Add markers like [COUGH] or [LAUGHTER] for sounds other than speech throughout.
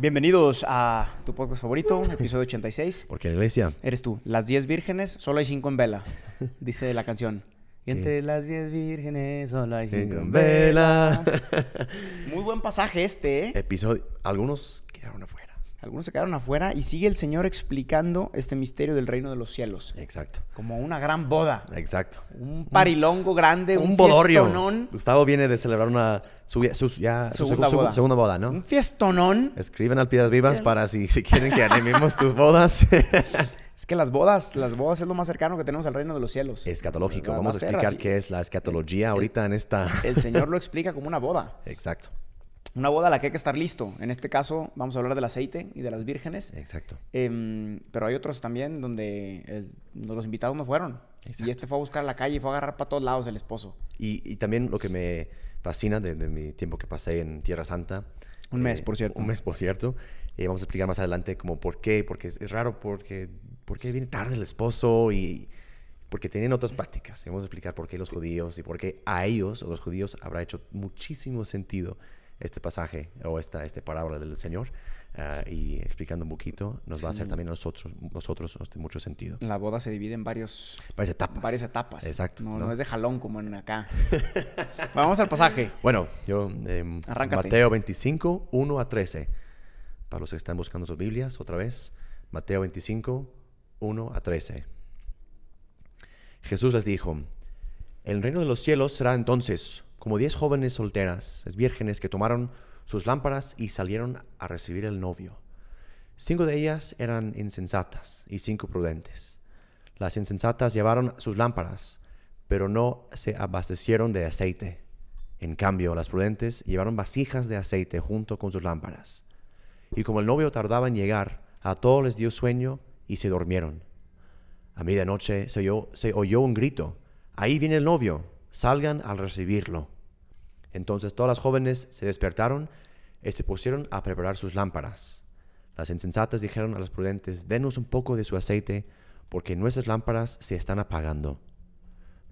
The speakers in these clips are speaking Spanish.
Bienvenidos a tu podcast favorito, [LAUGHS] episodio 86. Porque la iglesia, Eres tú. Las 10 vírgenes, solo hay 5 en vela, [LAUGHS] dice la canción. Y entre las 10 vírgenes, solo hay 5 en vela. Muy buen pasaje este, ¿eh? episodio, algunos quedaron afuera. Algunos se quedaron afuera y sigue el Señor explicando este misterio del reino de los cielos. Exacto, Como una gran boda. exacto. Un parilongo grande, un, un bodorio. fiestonón. Gustavo viene de celebrar una su, su- ya, su Segunda su- boda. segunda boda, ¿no? Un fiestonón. Escriben al Piedras Vivas para si, si quieren que animemos tus bodas. [LAUGHS] Es que las bodas, las bodas es lo más cercano que tenemos al reino de los cielos. Escatológico. Va- va Vamos a explicar así. qué es la escatología ahorita en esta. El Señor lo explica como una boda. [LAUGHS] Exacto, Una boda a la que hay que estar listo. En este caso vamos a hablar del aceite y de las vírgenes. exacto. Em, pero hay otros también donde eh, los invitados no fueron. Y este fue a buscar a la calle y fue a agarrar para todos lados el esposo. Y, y también lo que me fascina de, de mi tiempo que pasé en Tierra Santa. Un mes, por cierto. Un mes, por cierto. Eh, vamos a explicar más adelante como por qué, porque es, es raro, porque, porque viene tarde el esposo y porque tienen otras prácticas. Y vamos a explicar por qué los judíos y por qué a ellos, o los judíos, habrá hecho muchísimo sentido este pasaje o esta, esta parábola del Señor. Ah, y explicando un poquito, nos va a hacer también a nosotros, nosotros mucho sentido. La boda se divide en varios, Varias etapas. varias etapas. Exacto. No, ¿no? no es de jalón como en acá. [LAUGHS] Vamos al pasaje. Bueno, yo, Arráncate. Mateo 25, 1 a 13. Para los que están buscando sus Biblias, otra vez. Mateo 25, 1 a 13. Jesús les dijo, el reino de los cielos será entonces como diez jóvenes solteras, es vírgenes que tomaron sus lámparas y salieron a recibir el novio. Cinco de ellas eran insensatas y cinco prudentes. Las insensatas llevaron sus lámparas, pero no se abastecieron de aceite. En cambio, las prudentes llevaron vasijas de aceite junto con sus lámparas. Y como el novio tardaba en llegar, a todos les dio sueño y se durmieron. A medianoche se se oyó un grito. Ahí viene el novio, salgan al recibirlo. Entonces todas las jóvenes se despertaron y se pusieron a preparar sus lámparas. Las insensatas dijeron a las prudentes, denos un poco de su aceite, porque nuestras lámparas se están apagando.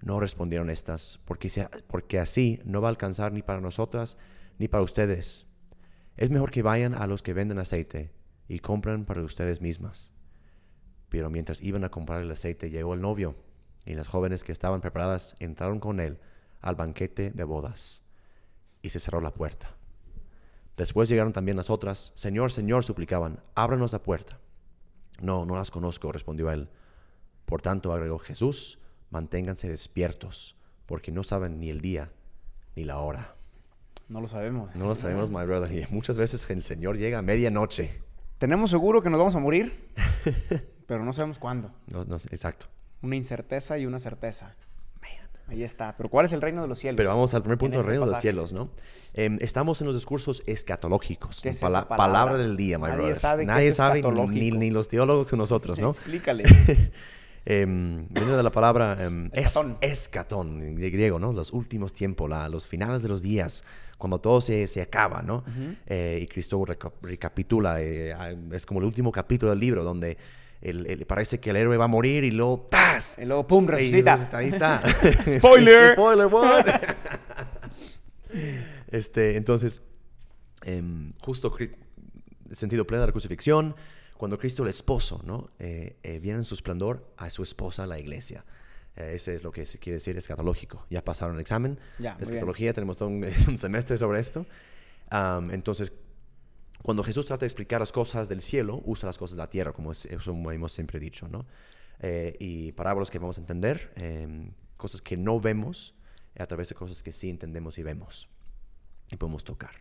No respondieron estas, porque, porque así no va a alcanzar ni para nosotras ni para ustedes. Es mejor que vayan a los que venden aceite y compren para ustedes mismas. Pero mientras iban a comprar el aceite llegó el novio, y las jóvenes que estaban preparadas entraron con él al banquete de bodas, y se cerró la puerta. Después llegaron también las otras. Señor, Señor, suplicaban, ábranos la puerta. No, no las conozco, respondió él. Por tanto, agregó Jesús, manténganse despiertos, porque no saben ni el día ni la hora. No lo sabemos. No lo sabemos, my brother. Y muchas veces el Señor llega a medianoche. Tenemos seguro que nos vamos a morir, [LAUGHS] pero no sabemos cuándo. No, no exacto. Una incerteza y una certeza. Ahí está. Pero ¿cuál es el reino de los cielos? Pero vamos al primer punto del este reino de los cielos, ¿no? Em, estamos en los discursos escatológicos. ¿Qué es Pala- esa palabra? palabra del día, my Nadie brother. sabe qué Nadie es sabe, ni, los teólogos que nosotros, ¿no? Explícale. [LAUGHS] Em, viene de la palabra em, es- Escatón. escatón, de griego, ¿no? Los últimos tiempos, la- los finales de los días, cuando todo se, se acaba, ¿no? Eh, y Cristo reca- recapitula, eh, es como el último capítulo del libro, donde el- el- parece que el héroe va a morir y luego ¡tas! Y luego, ¡pum! Y resucita. resucita, Ahí está. [LAUGHS] [LAUGHS] Spoiler. Spoiler, what? [LAUGHS] este, entonces, em, justo el sentido pleno de la crucifixión, cuando Cristo el esposo, ¿no? Eh, eh, viene en su esplendor a su esposa, la iglesia. Eh, ese es lo que quiere decir escatológico. Ya pasaron el examen Ya, de escatología, tenemos todo un, un semestre sobre esto. Am, entonces, cuando Jesús trata de explicar las cosas del cielo, usa las cosas de la tierra, como, es- eso hemos siempre dicho. Eh, y parábolas que vamos a entender, em, cosas que no vemos, a través de cosas que sí entendemos y vemos y podemos tocar.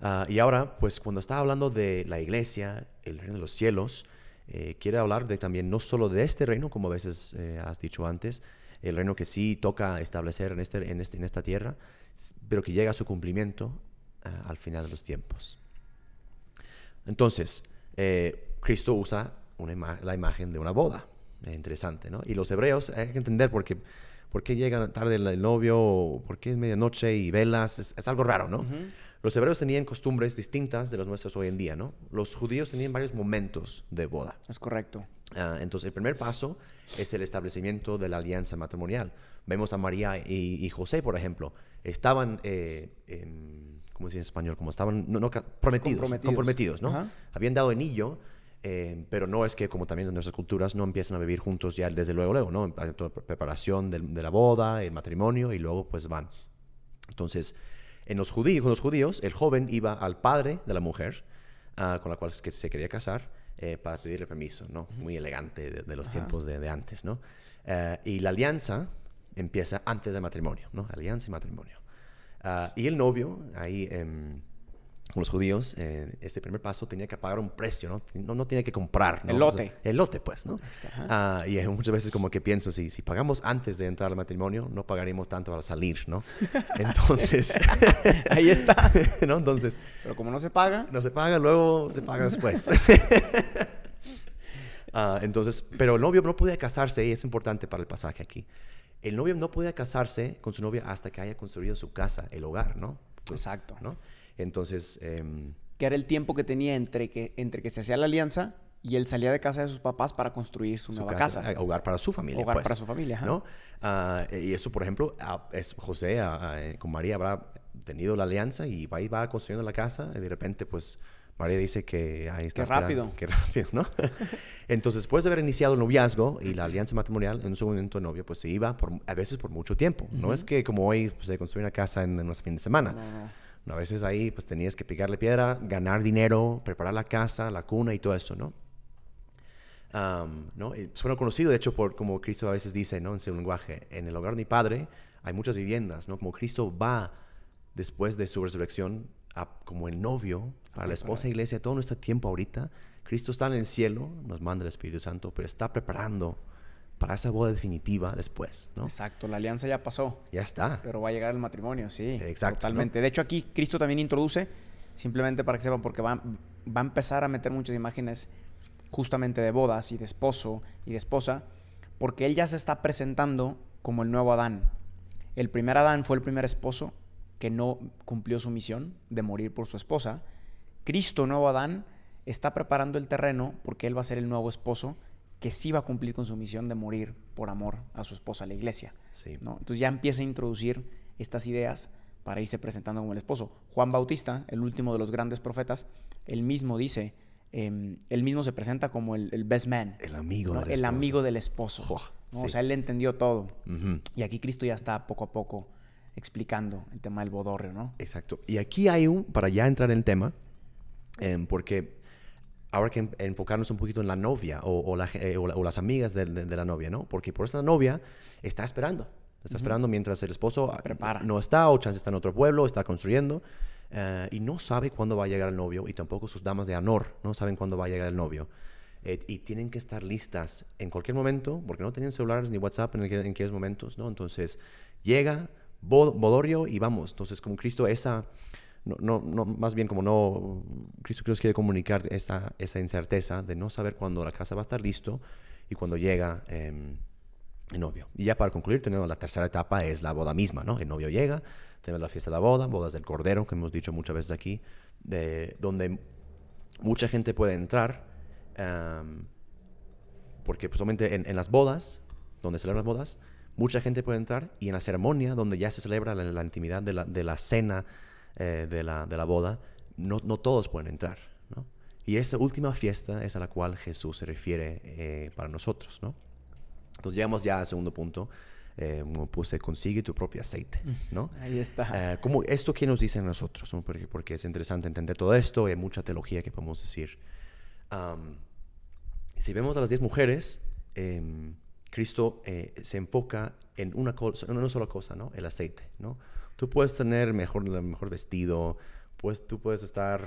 Ah, y ahora, pues cuando está hablando de la iglesia, el reino de los cielos, eh, quiere hablar de también no solo de este reino, como a veces eh, has dicho antes, el reino que sí toca establecer en, este, este, esta tierra, pero que llega a su cumplimiento ah, al final de los tiempos. Entonces, eh, Cristo usa una la imagen de una boda. interesante, ¿no? Y los hebreos, hay que entender por qué, por qué llega tarde el, novio, por qué es medianoche y velas, es, algo raro, ¿no? Los hebreos tenían costumbres distintas de las nuestras hoy en día, ¿no? Los judíos tenían varios momentos de boda. Es correcto. Ah, entonces, el primer paso es el establecimiento de la alianza matrimonial. Vemos a María y, José, por ejemplo, estaban, eh, ¿cómo se dice en español? Como estaban no, prometidos, comprometidos, ¿no? Habían dado anillo, eh, pero no es que, como también en nuestras culturas, no empiezan a vivir juntos ya desde luego, luego, ¿no? Preparación de, de la boda, el matrimonio y luego pues van. Entonces, en los judíos, con los judíos, el joven iba al padre de la mujer ah, con la cual se quería casar eh, para pedirle permiso, ¿no? Muy elegante de, los tiempos de, antes, ¿no? Eh, y la alianza empieza antes del matrimonio, ¿no? Alianza y matrimonio. Ah, y el novio, ahí... Em, con los judíos, eh, este primer paso tenía que pagar un precio, ¿no? No, no tenía que comprar. El lote. el lote, pues, ¿no? Ah, y muchas veces como que pienso, si, si pagamos antes de entrar al matrimonio, no pagaríamos tanto para salir, ¿no? [LAUGHS] Entonces... [LAUGHS] Ahí está. [LAUGHS] ¿No? Entonces... Pero como no se paga... No se paga, luego se paga después. Ah, entonces, pero el novio no podía casarse, y es importante para el pasaje aquí. El novio no podía casarse con su novia hasta que haya construido su casa, el hogar, ¿no? Exacto. ¿no? Entonces... Eh, que era el tiempo que tenía entre que, entre que se hacía la alianza y él salía de casa de sus papás para construir su, nueva casa, eh, Hogar para su familia. Hogar pues, para su familia, ¿no? Ah, y eso, por ejemplo, es José eh, con María habrá tenido la alianza y va y va construyendo la casa y de repente, pues, María dice que ahí está. Qué rápido. Qué rápido, ¿no? [LAUGHS] Entonces, después de haber iniciado el noviazgo y la alianza matrimonial, en su momento de novio, pues se iba por, a veces por mucho tiempo. No es que como hoy pues, se construye una casa en, en fin de semana. No, no. A veces ahí pues tenías que picarle piedra, ganar dinero, preparar la casa, la cuna y todo eso, ¿no? ¿no? Y suena conocido, de hecho, por como Cristo a veces dice, ¿no? En su lenguaje, en el hogar de mi Padre hay muchas viviendas, ¿no? Como Cristo va después de su resurrección como el novio para la esposa iglesia, todo nuestro tiempo ahorita, Cristo está en el cielo, nos manda el Espíritu Santo, pero está preparando para esa boda definitiva después, ¿no? Exacto, la alianza ya pasó. Ya está. Pero va a llegar el matrimonio, sí. Exacto. Totalmente. De hecho, aquí Cristo también introduce, simplemente para que sepan, porque va, va a empezar a meter muchas imágenes justamente de bodas y de esposo y de esposa, porque él ya se está presentando como el nuevo Adán. El primer Adán fue el primer esposo que no cumplió su misión de morir por su esposa. Cristo, nuevo Adán, está preparando el terreno porque él va a ser el nuevo esposo que sí va a cumplir con su misión de morir por amor a su esposa, la iglesia. Sí. ¿no? Entonces ya empieza a introducir estas ideas para irse presentando como el esposo. Juan Bautista, el último de los grandes profetas, él mismo dice, eh, él mismo se presenta como el, best man. El amigo del esposo. El amigo del esposo. O sea, él entendió todo. Y aquí Cristo ya está poco a poco explicando el tema del bodorrio, ¿no? Exacto. Y aquí hay un, para ya entrar en el tema, em, porque ahora que enfocarnos un poquito en la novia o, eh, las amigas de, la novia, ¿no? Porque por esa novia está esperando. Está esperando mientras el esposo Prepara. no está o chance está en otro pueblo, está construyendo eh, y no sabe cuándo va a llegar el novio y tampoco sus damas de honor no saben cuándo va a llegar el novio. Eh, y tienen que estar listas en cualquier momento porque no tenían celulares ni WhatsApp en aquellos momentos, ¿no? Entonces llega Bodorio y vamos. Entonces como Cristo esa no, no, no, más bien como no, Cristo nos quiere comunicar esa, esa incerteza de no saber cuándo la casa va a estar listo y cuando llega em, el novio. Y ya para concluir, tenemos la tercera etapa, es la boda misma, ¿no? El novio llega, tenemos la fiesta de la boda, bodas del cordero, que hemos dicho muchas veces aquí, de, donde mucha gente puede entrar, em, porque pues, solamente en, las bodas, donde celebran las bodas, mucha gente puede entrar y en la ceremonia, donde ya se celebra la, la intimidad de la, de la cena, eh, de, la, de, la, boda, no, no todos pueden entrar. ¿no? Y esa última fiesta es a la cual Jesús se refiere eh, para nosotros. ¿no? Entonces llegamos ya al segundo punto. Eh, como puse, consigue tu propio aceite, ¿no? [LAUGHS] Ahí está. Eh, como ¿Esto qué nos dice a nosotros? Porque, porque, es interesante entender todo esto, hay mucha teología que podemos decir. si vemos a las diez mujeres, em, Cristo se enfoca en una, en una sola cosa, ¿no? El aceite, ¿no? Tú puedes tener mejor, mejor vestido, pues tú puedes estar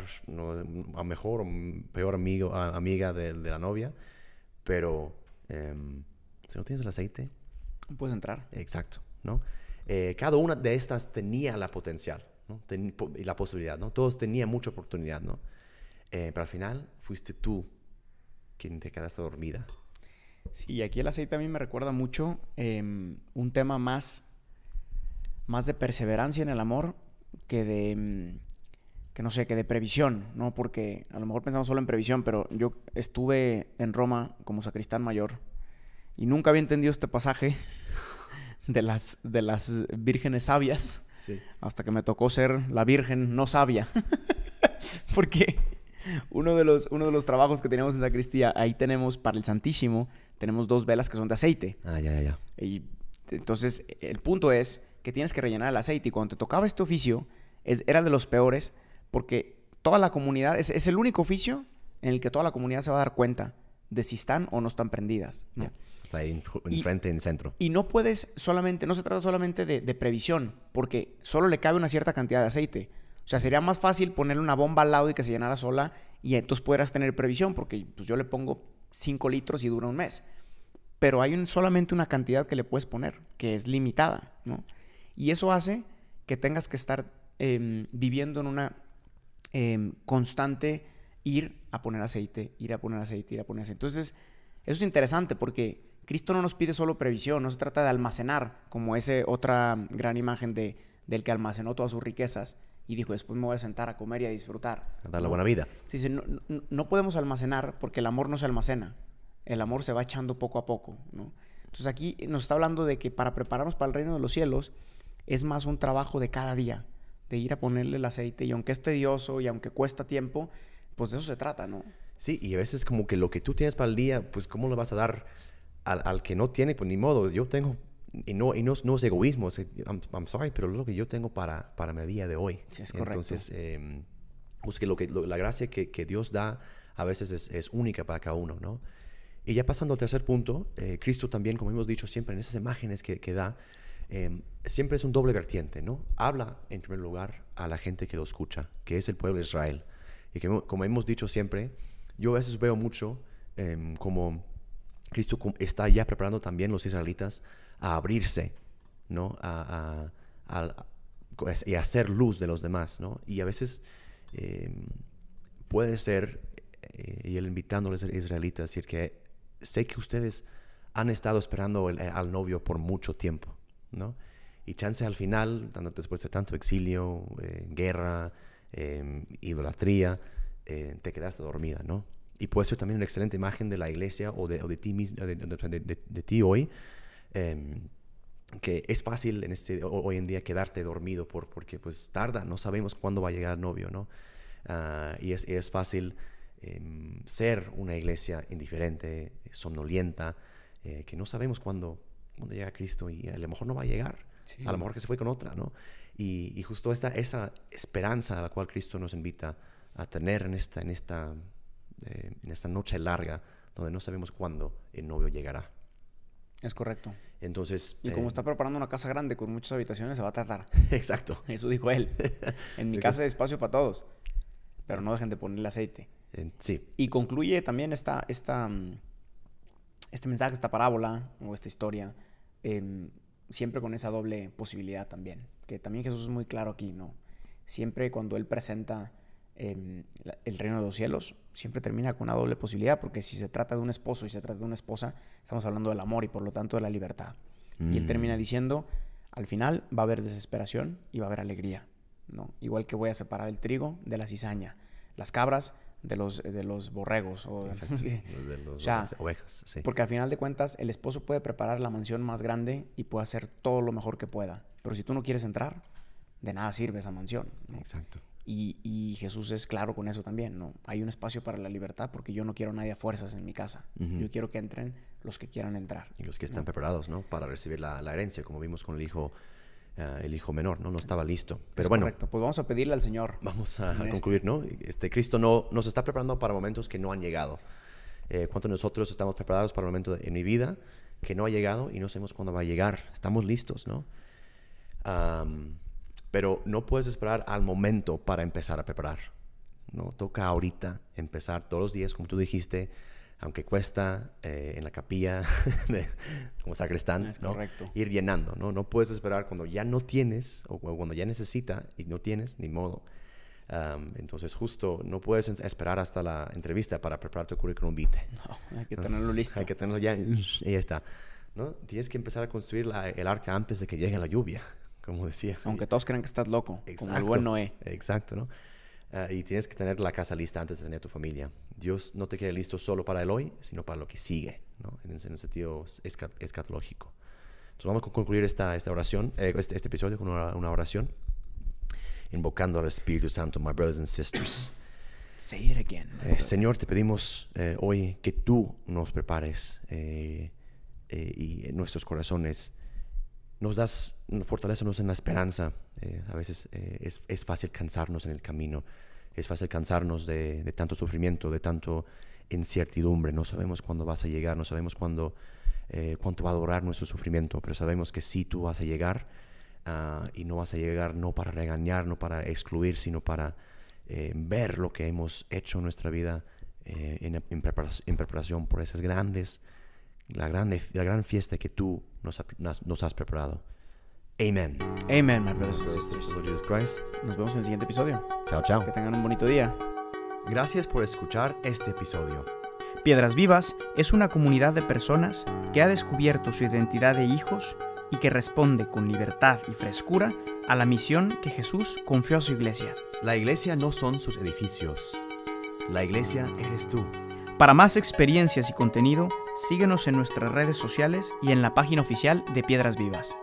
a mejor o peor amigo, amiga de, la novia, pero em, si no tienes el aceite... No puedes entrar. Exacto, ¿no? Eh, cada una de estas tenía la potencial ¿no? y la posibilidad, ¿no? Todos tenían mucha oportunidad, ¿no? Eh, pero al final fuiste tú que te quedaste dormida. Sí, aquí el aceite a mí me recuerda mucho em, un tema más, más de perseverancia en el amor que de, em, que no sé, que de previsión, ¿no? Porque a lo mejor pensamos solo en previsión, pero yo estuve en Roma como sacristán mayor y nunca había entendido este pasaje [LAUGHS] de las, de las vírgenes sabias hasta que me tocó ser la virgen no sabia. [LAUGHS] Porque uno de, los, uno de los trabajos que tenemos en sacristía, ahí tenemos para el Santísimo, tenemos dos velas que son de aceite. Ah, ya, ya. Y entonces el punto es que tienes que rellenar el aceite y cuando te tocaba este oficio, es, era de los peores porque toda la comunidad, es, es, el único oficio en el que toda la comunidad se va a dar cuenta de si están o no están prendidas. Está ahí enfrente, en centro. Y no puedes solamente, no se trata solamente de, de, previsión, porque solo le cabe una cierta cantidad de aceite. O sea, sería más fácil ponerle una bomba al lado y que se llenara sola y entonces pudieras tener previsión, porque pues, yo le pongo 5 litros y dura un mes. Pero hay un, solamente una cantidad que le puedes poner, que es limitada, ¿no? Y eso hace que tengas que estar eh, viviendo en una eh, constante ir a poner aceite, ir a poner aceite, ir a poner aceite. Entonces, eso es interesante porque Cristo no nos pide solo previsión, no se trata de almacenar, como esa otra gran imagen de, del que almacenó todas sus riquezas y dijo, después me voy a sentar a comer y a disfrutar. A dar la buena vida. Dice, no, no, no, podemos almacenar porque el amor no se almacena, el amor se va echando poco a poco. ¿no? Entonces aquí nos está hablando de que para prepararnos para el reino de los cielos es más un trabajo de cada día, de ir a ponerle el aceite y aunque es tedioso y aunque cuesta tiempo, pues de eso se trata, ¿no? Sí, y a veces como que lo que tú tienes para el día, pues ¿cómo lo vas a dar al, al que no tiene? Pues ni modo, yo tengo, y no, y no, no es egoísmo, es, I'm, I'm, sorry, pero es lo que yo tengo para, para mi día de hoy. Sí, es correcto. Entonces, eh, pues que, lo que lo, la gracia que, que, Dios da a veces es, es, única para cada uno, ¿no? Y ya pasando al tercer punto, eh, Cristo también, como hemos dicho siempre en esas imágenes que, que da, eh, siempre es un doble vertiente, ¿no? Habla, en primer lugar, a la gente que lo escucha, que es el pueblo de Israel. Y que, como hemos dicho siempre, yo a veces veo mucho eh, como Cristo está ya preparando también los israelitas a abrirse, ¿no? A, a, a, y hacer luz de los demás, ¿no? Y a veces eh, puede ser, eh, y él invitando a los israelitas, decir que sé que ustedes han estado esperando el, al novio por mucho tiempo, ¿no? Y chance al final, después de tanto exilio, eh, guerra, idolatría, te quedaste dormida, ¿no? y puede ser también una excelente imagen de la iglesia o de, o de ti, de, de, de ti hoy, eh, que es fácil en este, hoy en día quedarte dormido por, porque pues tarda, no sabemos cuándo va a llegar el novio, ¿no? Uh, y, es, es fácil eh, ser una iglesia indiferente, somnolienta, eh, que no sabemos cuándo, cuándo llega Cristo y a lo mejor no va a llegar, sí. a lo mejor que se fue con otra, ¿no? Y, y justo esta, esa esperanza a la cual Cristo nos invita a tener en esta, en esta eh, en esta noche larga donde no sabemos cuándo el novio llegará. Es correcto. Entonces. Y como eh, está preparando una casa grande con muchas habitaciones, se va a tardar. [LAUGHS] Exacto. Eso dijo él. [LAUGHS] En mi casa hay espacio para todos. Pero no dejen de ponerle aceite. Sí. Y concluye también esta, esta, este mensaje, esta parábola o esta historia, eh, siempre con esa doble posibilidad también. Que también Jesús es muy claro aquí, ¿no? Siempre cuando Él presenta eh, el reino de los cielos siempre termina con una doble posibilidad, porque si se trata de un esposo y se trata de una esposa, estamos hablando del amor y por lo tanto de la libertad. Mm. Y él termina diciendo, al final va a haber desesperación y va a haber alegría, ¿no? Igual que voy a separar el trigo de la cizaña, las cabras de los, de los borregos o de [LAUGHS] los o sea, ovejas. Sí. Porque al final de cuentas el esposo puede preparar la mansión más grande y puede hacer todo lo mejor que pueda, pero si tú no quieres entrar, de nada sirve esa mansión. ¿no? Exacto. Y, y, Jesús es claro con eso también, ¿no? Hay un espacio para la libertad porque yo no quiero a nadie a fuerzas en mi casa. Uh -huh. Yo quiero que entren los que quieran entrar. Y los que están ¿no? preparados, ¿no? Para recibir la, la, herencia, como vimos con el hijo, uh, el hijo menor, ¿no? No estaba listo. Pero es bueno. Correcto. Pues vamos a pedirle al Señor. Vamos a, a concluir, este. ¿no? Este, Cristo no, nos está preparando para momentos que no han llegado. Eh, ¿Cuántos de nosotros estamos preparados para un momento de, en mi vida que no ha llegado y no sabemos cuándo va a llegar? Estamos listos, ¿no? Um, pero no puedes esperar al momento para empezar a preparar. No toca ahorita empezar todos los días, como tú dijiste, aunque cuesta eh, en la capilla [LAUGHS] de, como sacristán, es ¿no? correcto. ir llenando. ¿no? no puedes esperar cuando ya no tienes o cuando ya necesita y no tienes, ni modo. Um, entonces, justo no puedes esperar hasta la entrevista para preparar tu currículum vitae. No, hay que tenerlo listo. Hay que tenerlo ya y ya está. ¿no? Tienes que empezar a construir la- el arca antes de que llegue la lluvia, como decía. Aunque todos crean que estás loco, como el buen Noé. Exacto, ¿no? Ah, y tienes que tener la casa lista antes de tener tu familia. Dios no te quiere listo solo para el hoy, sino para lo que sigue, ¿no? En, un sentido esca- escatológico. Entonces vamos a concluir esta, esta oración, eh, este, este episodio con una, una oración, invocando al Espíritu Santo, my brothers and sisters. [CLEARS THROAT] Say it again. Eh. Señor, te pedimos eh, hoy que tú nos prepares eh, eh, y en nuestros corazones nos das, fortalecenos en la esperanza. Eh, a veces eh, es, es fácil cansarnos en el camino, es fácil cansarnos de, de tanto sufrimiento, de tanto incertidumbre. No sabemos cuándo vas a llegar, no sabemos cuándo, eh, cuánto va a durar nuestro sufrimiento, pero sabemos que sí tú vas a llegar ah, y no vas a llegar no para regañar, no para excluir, sino para eh, ver lo que hemos hecho en nuestra vida eh, en, en prepara- en preparación por esas grandes, la, grande, la gran fiesta que tú nos, has preparado. Amen. Amen, my brothers and sisters. Jesus Christ. Nos vemos en el siguiente episodio. Chao, chao. Que tengan un bonito día. Gracias por escuchar este episodio. Piedras Vivas es una comunidad de personas que ha descubierto su identidad de hijos y que responde con libertad y frescura a la misión que Jesús confió a su iglesia. La iglesia no son sus edificios. La iglesia eres tú. Para más experiencias y contenido, síguenos en nuestras redes sociales y en la página oficial de Piedras Vivas.